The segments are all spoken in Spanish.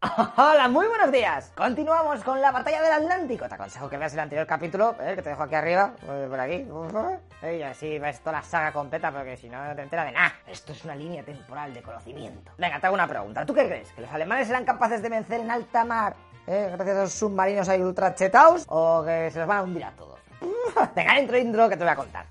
Hola, muy buenos días. Continuamos con la batalla del Atlántico. Te aconsejo que veas el anterior capítulo, eh, que te dejo aquí arriba, eh, por aquí. Eh, y así ves toda la saga completa, porque si no, no te enteras de nada. Esto es una línea temporal de conocimiento. Venga, te hago una pregunta. ¿Tú qué crees? ¿Que los alemanes serán capaces de vencer en alta mar, eh, gracias a los submarinos ahí ultra chetaos, o que se los van a hundir a todos? Venga, intro, intro, que te voy a contar.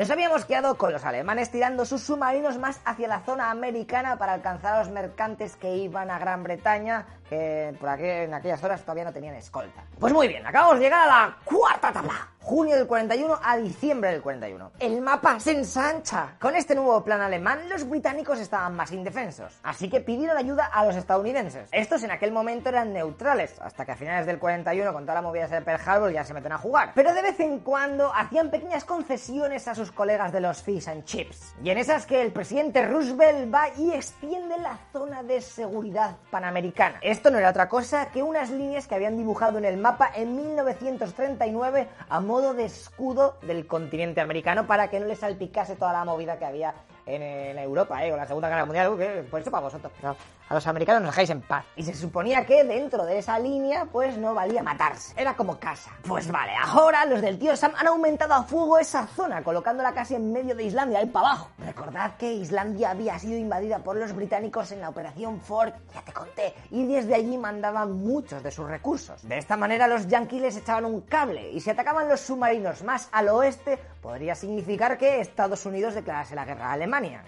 Nos habíamos quedado con los alemanes tirando sus submarinos más hacia la zona americana para alcanzar a los mercantes que iban a Gran Bretaña, que por aquí, en aquellas horas todavía no tenían escolta. Pues muy bien, acabamos de llegar a la cuarta tabla. Junio del 41 a diciembre del 41. El mapa se ensancha. Con este nuevo plan alemán, los británicos estaban más indefensos. Así que pidieron ayuda a los estadounidenses. Estos en aquel momento eran neutrales, hasta que a finales del 41, con toda la movida de Pearl Harbor, ya se meten a jugar. Pero de vez en cuando hacían pequeñas concesiones a sus colegas de los Fish and Chips. Y en esas que el presidente Roosevelt va y extiende la zona de seguridad panamericana. Esto no era otra cosa que unas líneas que habían dibujado en el mapa en 1939 a modo de escudo del continente americano para que no le salpicase toda la movida que había en, Europa, ¿eh? O la Segunda Guerra Mundial, que por eso para vosotros. No, a los americanos nos dejáis en paz. Y se suponía que dentro de esa línea, pues no valía matarse. Era como casa. Pues vale, ahora los del tío Sam han aumentado a fuego esa zona, colocándola casi en medio de Islandia, ahí para abajo. Recordad que Islandia había sido invadida por los británicos en la Operación Ford, ya te conté, y desde allí mandaban muchos de sus recursos. De esta manera los yanquis les echaban un cable, y si atacaban los submarinos más al oeste, podría significar que Estados Unidos declarase la guerra a.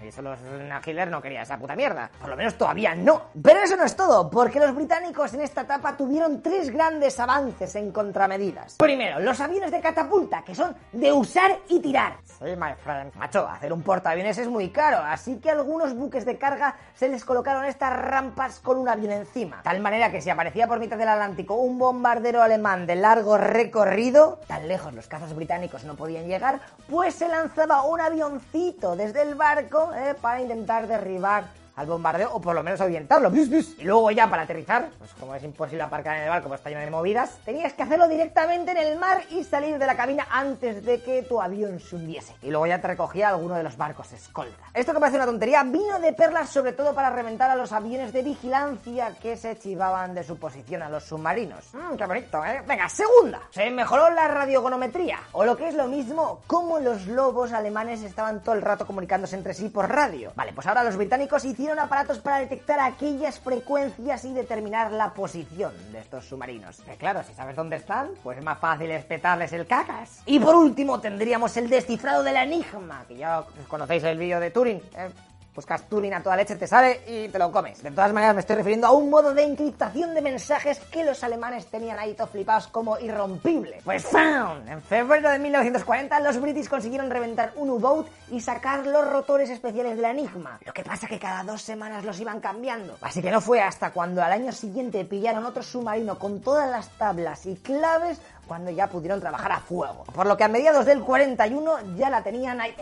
Y eso los Hitler no quería esa puta mierda. Por lo menos todavía no. Pero eso no es todo, porque los británicos en esta etapa tuvieron tres grandes avances en contramedidas. Primero, los aviones de catapulta, que son de usar y tirar. Sí, my friend. Macho, hacer un portaaviones es muy caro, así que algunos buques de carga se les colocaron estas rampas con un avión encima. Tal manera que si aparecía por mitad del Atlántico un bombardero alemán de largo recorrido, tan lejos los cazas británicos no podían llegar, pues se lanzaba un avioncito desde el eh, para intentar derribar al bombardeo o por lo menos ahuyentarlo. Y luego ya para aterrizar, pues como es imposible aparcar en el barco, pues está lleno de movidas, tenías que hacerlo directamente en el mar y salir de la cabina antes de que tu avión se hundiese. Y luego ya te recogía alguno de los barcos escolta. Esto que parece una tontería vino de perlas sobre todo para reventar a los aviones de vigilancia que se chivaban de su posición a los submarinos. Mmm, qué bonito, ¿eh? Venga, segunda. Se mejoró la radiogonometría. O lo que es lo mismo, cómo los lobos alemanes estaban todo el rato comunicándose entre sí por radio. Vale, pues ahora los británicos hicieron hicieron aparatos para detectar aquellas frecuencias y determinar la posición de estos submarinos. Que claro, si sabes dónde están, pues es más fácil espetarles el cacas. Y por último tendríamos el descifrado del enigma, que ya conocéis el vídeo de Turing. ¿eh? Buscas Turing a toda leche, te sale y te lo comes. De todas maneras, me estoy refiriendo a un modo de encriptación de mensajes que los alemanes tenían ahí todos flipados como irrompible. Pues ¡found! En febrero de 1940, los british consiguieron reventar un U-Boat y sacar los rotores especiales del Enigma. Lo que pasa que cada dos semanas los iban cambiando. Así que no fue hasta cuando al año siguiente pillaron otro submarino con todas las tablas y claves cuando ya pudieron trabajar a fuego. Por lo que a mediados del 41 ya la tenían ahí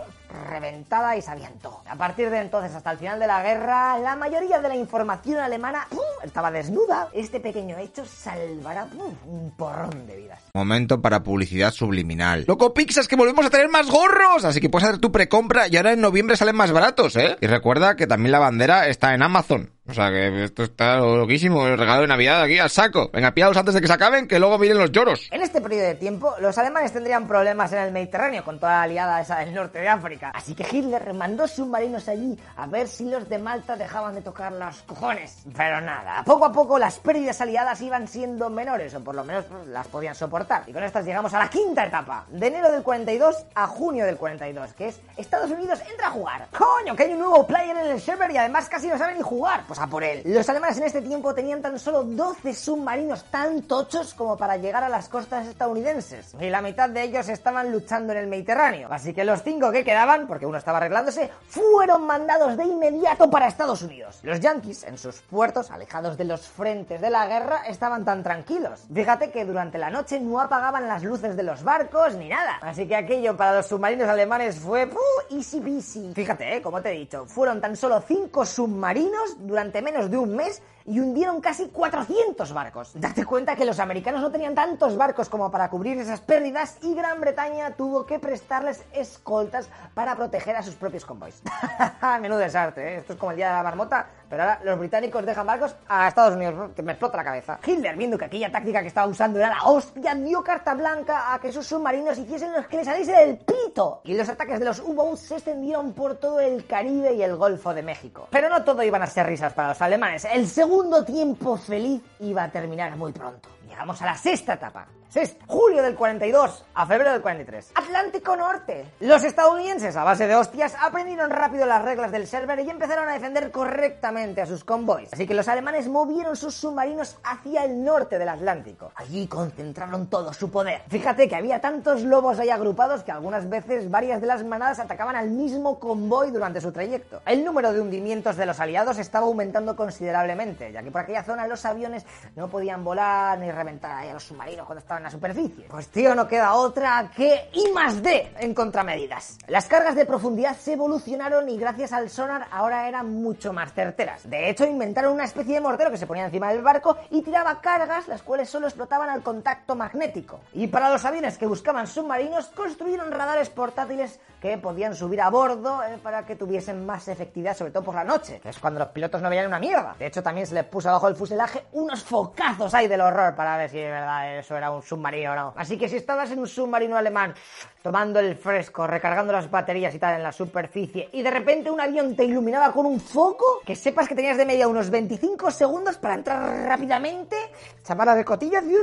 reventada y se avientó. A partir de entonces hasta el final de la guerra, la mayoría de la información alemana estaba desnuda. Este pequeño hecho salvará un porrón de vidas. Momento para publicidad subliminal. Loco Pixas que volvemos a tener más gorros, así que puedes hacer tu precompra y ahora en noviembre salen más baratos, ¿eh? Y recuerda que también la bandera está en Amazon. O sea que esto está loquísimo, el regalo de Navidad aquí al saco. Venga, piados antes de que se acaben, que luego miren los lloros. En este periodo de tiempo, los alemanes tendrían problemas en el Mediterráneo con toda la aliada esa del norte de África. Así que Hitler mandó submarinos allí a ver si los de Malta dejaban de tocar los cojones. Pero nada, poco a poco las pérdidas aliadas iban siendo menores, o por lo menos pues, las podían soportar. Y con estas llegamos a la quinta etapa, de enero del 42 a junio del 42, que es Estados Unidos entra a jugar. ¡Coño, que hay un nuevo player en el server y además casi no sabe ni jugar! Pues a por él. Los alemanes en este tiempo tenían tan solo 12 submarinos tan tochos como para llegar a las costas estadounidenses. Y la mitad de ellos estaban luchando en el Mediterráneo. Así que los cinco que quedaban, porque uno estaba arreglándose, fueron mandados de inmediato para Estados Unidos. Los yankees, en sus puertos, alejados de los frentes de la guerra, estaban tan tranquilos. Fíjate que durante la noche no apagaban las luces de los barcos ni nada. Así que aquello para los submarinos alemanes fue ¡puh! easy peasy. Fíjate, ¿eh? como te he dicho, fueron tan solo cinco submarinos durante durante menos de un mes y hundieron casi 400 barcos. Date cuenta que los americanos no tenían tantos barcos como para cubrir esas pérdidas y Gran Bretaña tuvo que prestarles escoltas para proteger a sus propios convoys. Menudo desastre, ¿eh? esto es como el día de la marmota, pero ahora los británicos dejan barcos a Estados Unidos, que me explota la cabeza. Hitler, viendo que aquella táctica que estaba usando era la hostia, dio carta blanca a que sus submarinos hiciesen los que les saliese del pito. Y los ataques de los U-Boats se extendieron por todo el Caribe y el Golfo de México. Pero no todo iban a ser risas para los alemanes. El segundo tiempo feliz iba a terminar muy pronto. Llegamos a la sexta etapa. Sexta, julio del 42 a febrero del 43. Atlántico Norte. Los estadounidenses, a base de hostias, aprendieron rápido las reglas del server y empezaron a defender correctamente a sus convoys. Así que los alemanes movieron sus submarinos hacia el norte del Atlántico. Allí concentraron todo su poder. Fíjate que había tantos lobos ahí agrupados que algunas veces varias de las manadas atacaban al mismo convoy durante su trayecto. El número de hundimientos de los aliados estaba aumentando considerablemente, ya que por aquella zona los aviones no podían volar ni reventar ahí a los submarinos cuando estaban en la superficie. Pues tío, no queda otra que I más D en contramedidas. Las cargas de profundidad se evolucionaron y gracias al sonar ahora eran mucho más certeras. De hecho, inventaron una especie de mortero que se ponía encima del barco y tiraba cargas las cuales solo explotaban al contacto magnético. Y para los aviones que buscaban submarinos, construyeron radares portátiles que podían subir a bordo eh, para que tuviesen más efectividad, sobre todo por la noche, que es cuando los pilotos no veían una mierda. De hecho, también se les puso abajo del fuselaje unos focazos ahí del horror para ver si de verdad eso era un submarino no. Así que si estabas en un submarino alemán tomando el fresco, recargando las baterías y tal en la superficie, y de repente un avión te iluminaba con un foco, que sepas que tenías de media unos 25 segundos para entrar rápidamente, chamar de cotillas y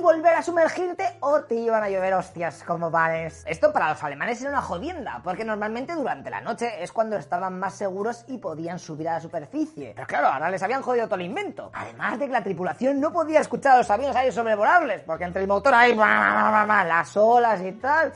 volver a sumergirte o te iban a llover hostias como panes. Esto para los alemanes era una jodienda, porque normalmente durante la noche es cuando estaban más seguros y podían subir a la superficie. Pero claro, ahora les habían jodido todo el invento. Además de que la tripulación no podía escuchar a los aviones ahí sobrevolables, porque entre el motor ahí, las olas y tal...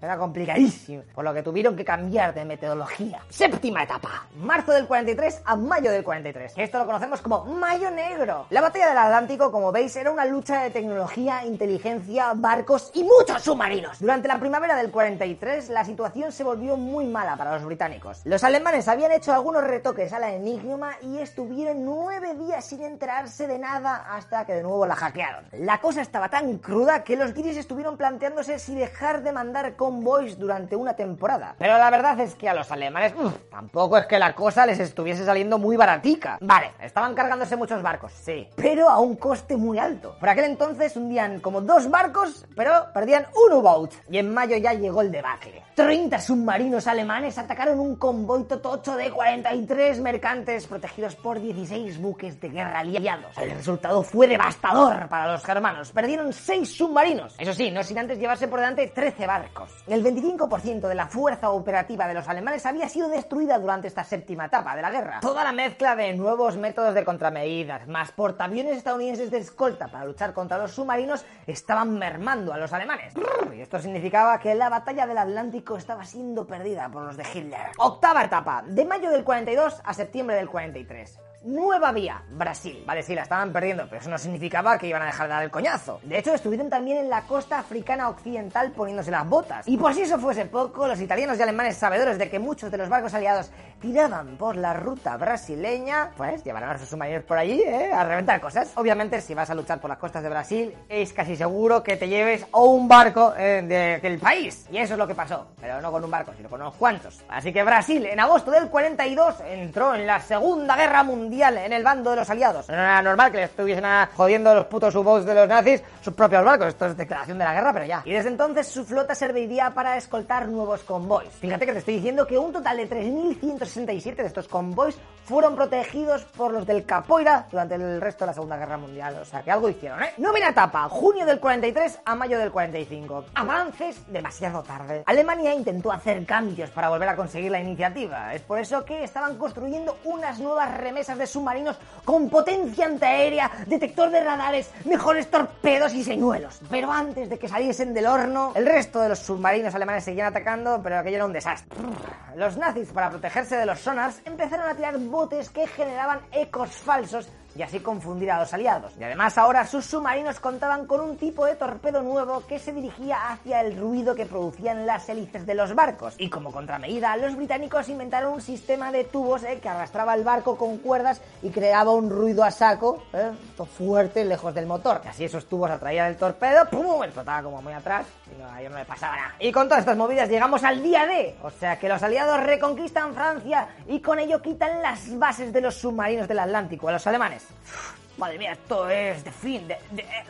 Era complicadísimo, por lo que tuvieron que cambiar de metodología. Séptima etapa, marzo del 43 a mayo del 43. Esto lo conocemos como Mayo Negro. La batalla del Atlántico, como veis, era una lucha de tecnología, inteligencia, barcos y muchos submarinos. Durante la primavera del 43, la situación se volvió muy mala para los británicos. Los alemanes habían hecho algunos retoques a la Enigma y estuvieron nueve días sin enterarse de nada hasta que de nuevo la hackearon. La cosa estaba tan cruda que los guiris estuvieron planteándose si dejar de mandar con convoys durante una temporada. Pero la verdad es que a los alemanes tampoco es que la cosa les estuviese saliendo muy baratica. Vale, estaban cargándose muchos barcos, sí, pero a un coste muy alto. Por aquel entonces hundían como dos barcos, pero perdían un U-boat. Y en mayo ya llegó el debacle. 30 submarinos alemanes atacaron un convoy totocho de 43 mercantes protegidos por 16 buques de guerra aliados. El resultado fue devastador para los germanos. Perdieron 6 submarinos. Eso sí, no sin antes llevarse por delante 13 barcos. El 25% de la fuerza operativa de los alemanes había sido destruida durante esta séptima etapa de la guerra. Toda la mezcla de nuevos métodos de contramedidas, más portaaviones estadounidenses de escolta para luchar contra los submarinos, estaban mermando a los alemanes. Y esto significaba que la batalla del Atlántico estaba siendo perdida por los de Hitler. Octava etapa, de mayo del 42 a septiembre del 43. Nueva vía, Brasil. Vale, sí, la estaban perdiendo, pero eso no significaba que iban a dejar de dar el coñazo. De hecho, estuvieron también en la costa africana occidental poniéndose las botas. Y por si eso fuese poco, los italianos y alemanes sabedores de que muchos de los barcos aliados tiraban por la ruta brasileña, pues llevarán a sus submarinos por allí, ¿eh? A reventar cosas. Obviamente, si vas a luchar por las costas de Brasil, es casi seguro que te lleves o un barco eh, de, del país. Y eso es lo que pasó. Pero no con un barco, sino con unos cuantos. Así que Brasil, en agosto del 42, entró en la Segunda Guerra Mundial en el bando de los aliados. No era normal que le estuviesen jodiendo los putos U-boats de los nazis sus propios barcos. Esto es declaración de la guerra, pero ya. Y desde entonces su flota serviría para escoltar nuevos convoys. Fíjate que te estoy diciendo que un total de 3.167 de estos convoys fueron protegidos por los del Capoeira durante el resto de la Segunda Guerra Mundial. O sea, que algo hicieron, ¿eh? Novena etapa, junio del 43 a mayo del 45. Avances demasiado tarde. Alemania intentó hacer cambios para volver a conseguir la iniciativa. Es por eso que estaban construyendo unas nuevas remesas de submarinos con potencia antiaérea, detector de radares, mejores torpedos y señuelos. Pero antes de que saliesen del horno, el resto de los submarinos alemanes seguían atacando, pero aquello era un desastre. Los nazis, para protegerse de los sonars, empezaron a tirar botes que generaban ecos falsos y así confundir a los aliados. Y además ahora sus submarinos contaban con un tipo de torpedo nuevo que se dirigía hacia el ruido que producían las hélices de los barcos. Y como contramedida, los británicos inventaron un sistema de tubos eh, que arrastraba el barco con cuerdas y creaba un ruido a saco, eh, fuerte, lejos del motor. Y así esos tubos atraían el torpedo, ¡pum! explotaba como muy atrás y no, ellos no le pasaba nada. Y con todas estas movidas llegamos al día D, o sea que los aliados reconquistan Francia y con ello quitan las bases de los submarinos del Atlántico a los alemanes. Madre mía, esto es de fin, de,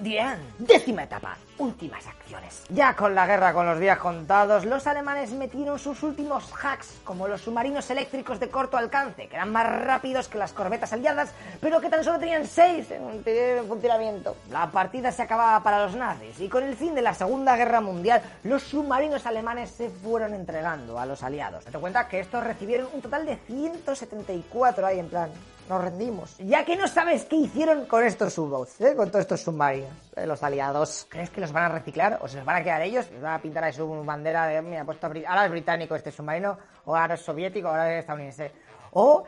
de Décima etapa, últimas acciones. Ya con la guerra con los días contados, los alemanes metieron sus últimos hacks, como los submarinos eléctricos de corto alcance, que eran más rápidos que las corbetas aliadas, pero que tan solo tenían seis en funcionamiento. La partida se acababa para los nazis, y con el fin de la Segunda Guerra Mundial, los submarinos alemanes se fueron entregando a los aliados. Te cuenta que estos recibieron un total de 174 ahí en plan nos rendimos. Ya que no sabes qué hicieron con estos subboats, ¿eh? con todos estos submarinos, eh, los aliados. ¿Crees que los van a reciclar o se los van a quedar ellos? ¿Les van a pintar ahí su bandera de, mira, puesto ahora es británico este submarino, o ahora es soviético, ahora es estadounidense? O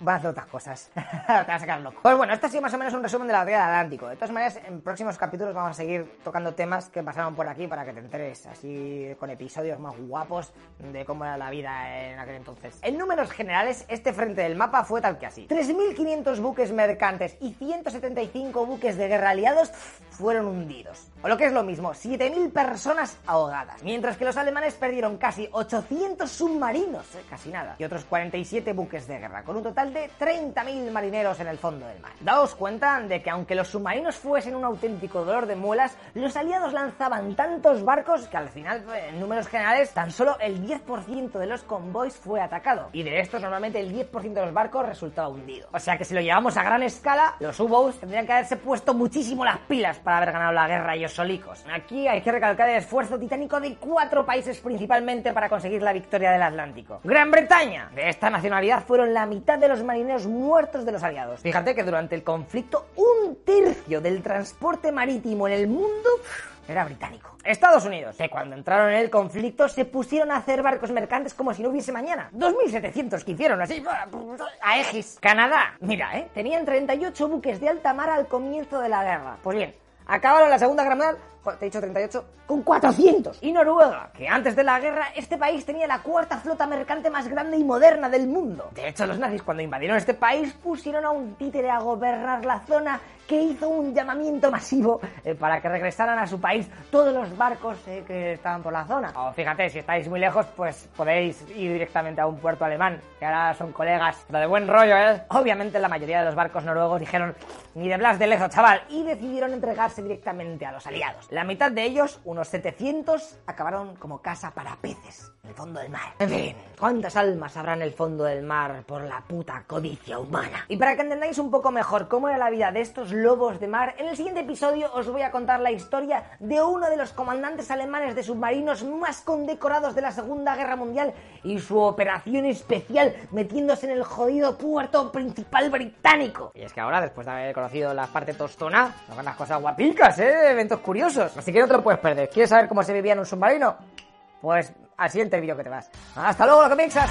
van a hacer otras cosas. Te vas a sacar loco. Pues bueno, este ha sido más o menos un resumen de la batalla del Atlántico. De todas maneras, en próximos capítulos vamos a seguir tocando temas que pasaron por aquí para que te enteres, así con episodios más guapos de cómo era la vida en aquel entonces. En números generales, este frente del mapa fue tal que así. 3.500 buques mercantes y 175 buques de guerra aliados fueron hundidos. O lo que es lo mismo, 7.000 personas ahogadas. Mientras que los alemanes perdieron casi 800 submarinos, eh, casi nada, y otros 47 buques de guerra, con un total de 30.000 marineros en el fondo del mar. Daos cuenta de que aunque los submarinos fuesen un auténtico dolor de muelas, los aliados lanzaban tantos barcos que al final, pues, en números generales, tan solo el 10% de los convoys fue atacado. Y de estos, normalmente el 10% de los barcos resultaba hundido. O sea que si lo llevamos a gran escala, los U-Boats tendrían que haberse puesto muchísimo las pilas para haber ganado la guerra ellos solicos. Aquí hay que recalcar el esfuerzo titánico de cuatro países principalmente para conseguir la victoria del Atlántico. Gran Bretaña. De esta nacionalidad fueron la mitad de marineros muertos de los aliados. Fíjate que durante el conflicto un tercio del transporte marítimo en el mundo era británico. Estados Unidos, que cuando entraron en el conflicto se pusieron a hacer barcos mercantes como si no hubiese mañana. 2.700 que hicieron así, a Egis. Canadá, mira, ¿eh? Tenían 38 buques de alta mar al comienzo de la guerra. Pues bien, acabaron la Segunda Guerra Mundial te he dicho 38, con 400. Y Noruega, que antes de la guerra este país tenía la cuarta flota mercante más grande y moderna del mundo. De hecho, los nazis cuando invadieron este país pusieron a un títere a gobernar la zona que hizo un llamamiento masivo eh, para que regresaran a su país todos los barcos eh, que estaban por la zona. O fíjate, si estáis muy lejos, pues podéis ir directamente a un puerto alemán, que ahora son colegas, pero de buen rollo, ¿eh? Obviamente la mayoría de los barcos noruegos dijeron, ni de Blas de Lezo, chaval, y decidieron entregarse directamente a los aliados. La mitad de ellos, unos 700, acabaron como casa para peces en el fondo del mar. En fin, ¿cuántas almas habrá en el fondo del mar por la puta codicia humana? Y para que entendáis un poco mejor cómo era la vida de estos lobos de mar, en el siguiente episodio os voy a contar la historia de uno de los comandantes alemanes de submarinos más condecorados de la Segunda Guerra Mundial y su operación especial metiéndose en el jodido puerto principal británico. Y es que ahora, después de haber conocido la parte tostona, nos van las cosas guapicas, ¿eh? Eventos curiosos. Así que no te lo puedes perder. ¿Quieres saber cómo se vivía en un submarino? Pues al siguiente vídeo que te vas. ¡Hasta luego, lo que!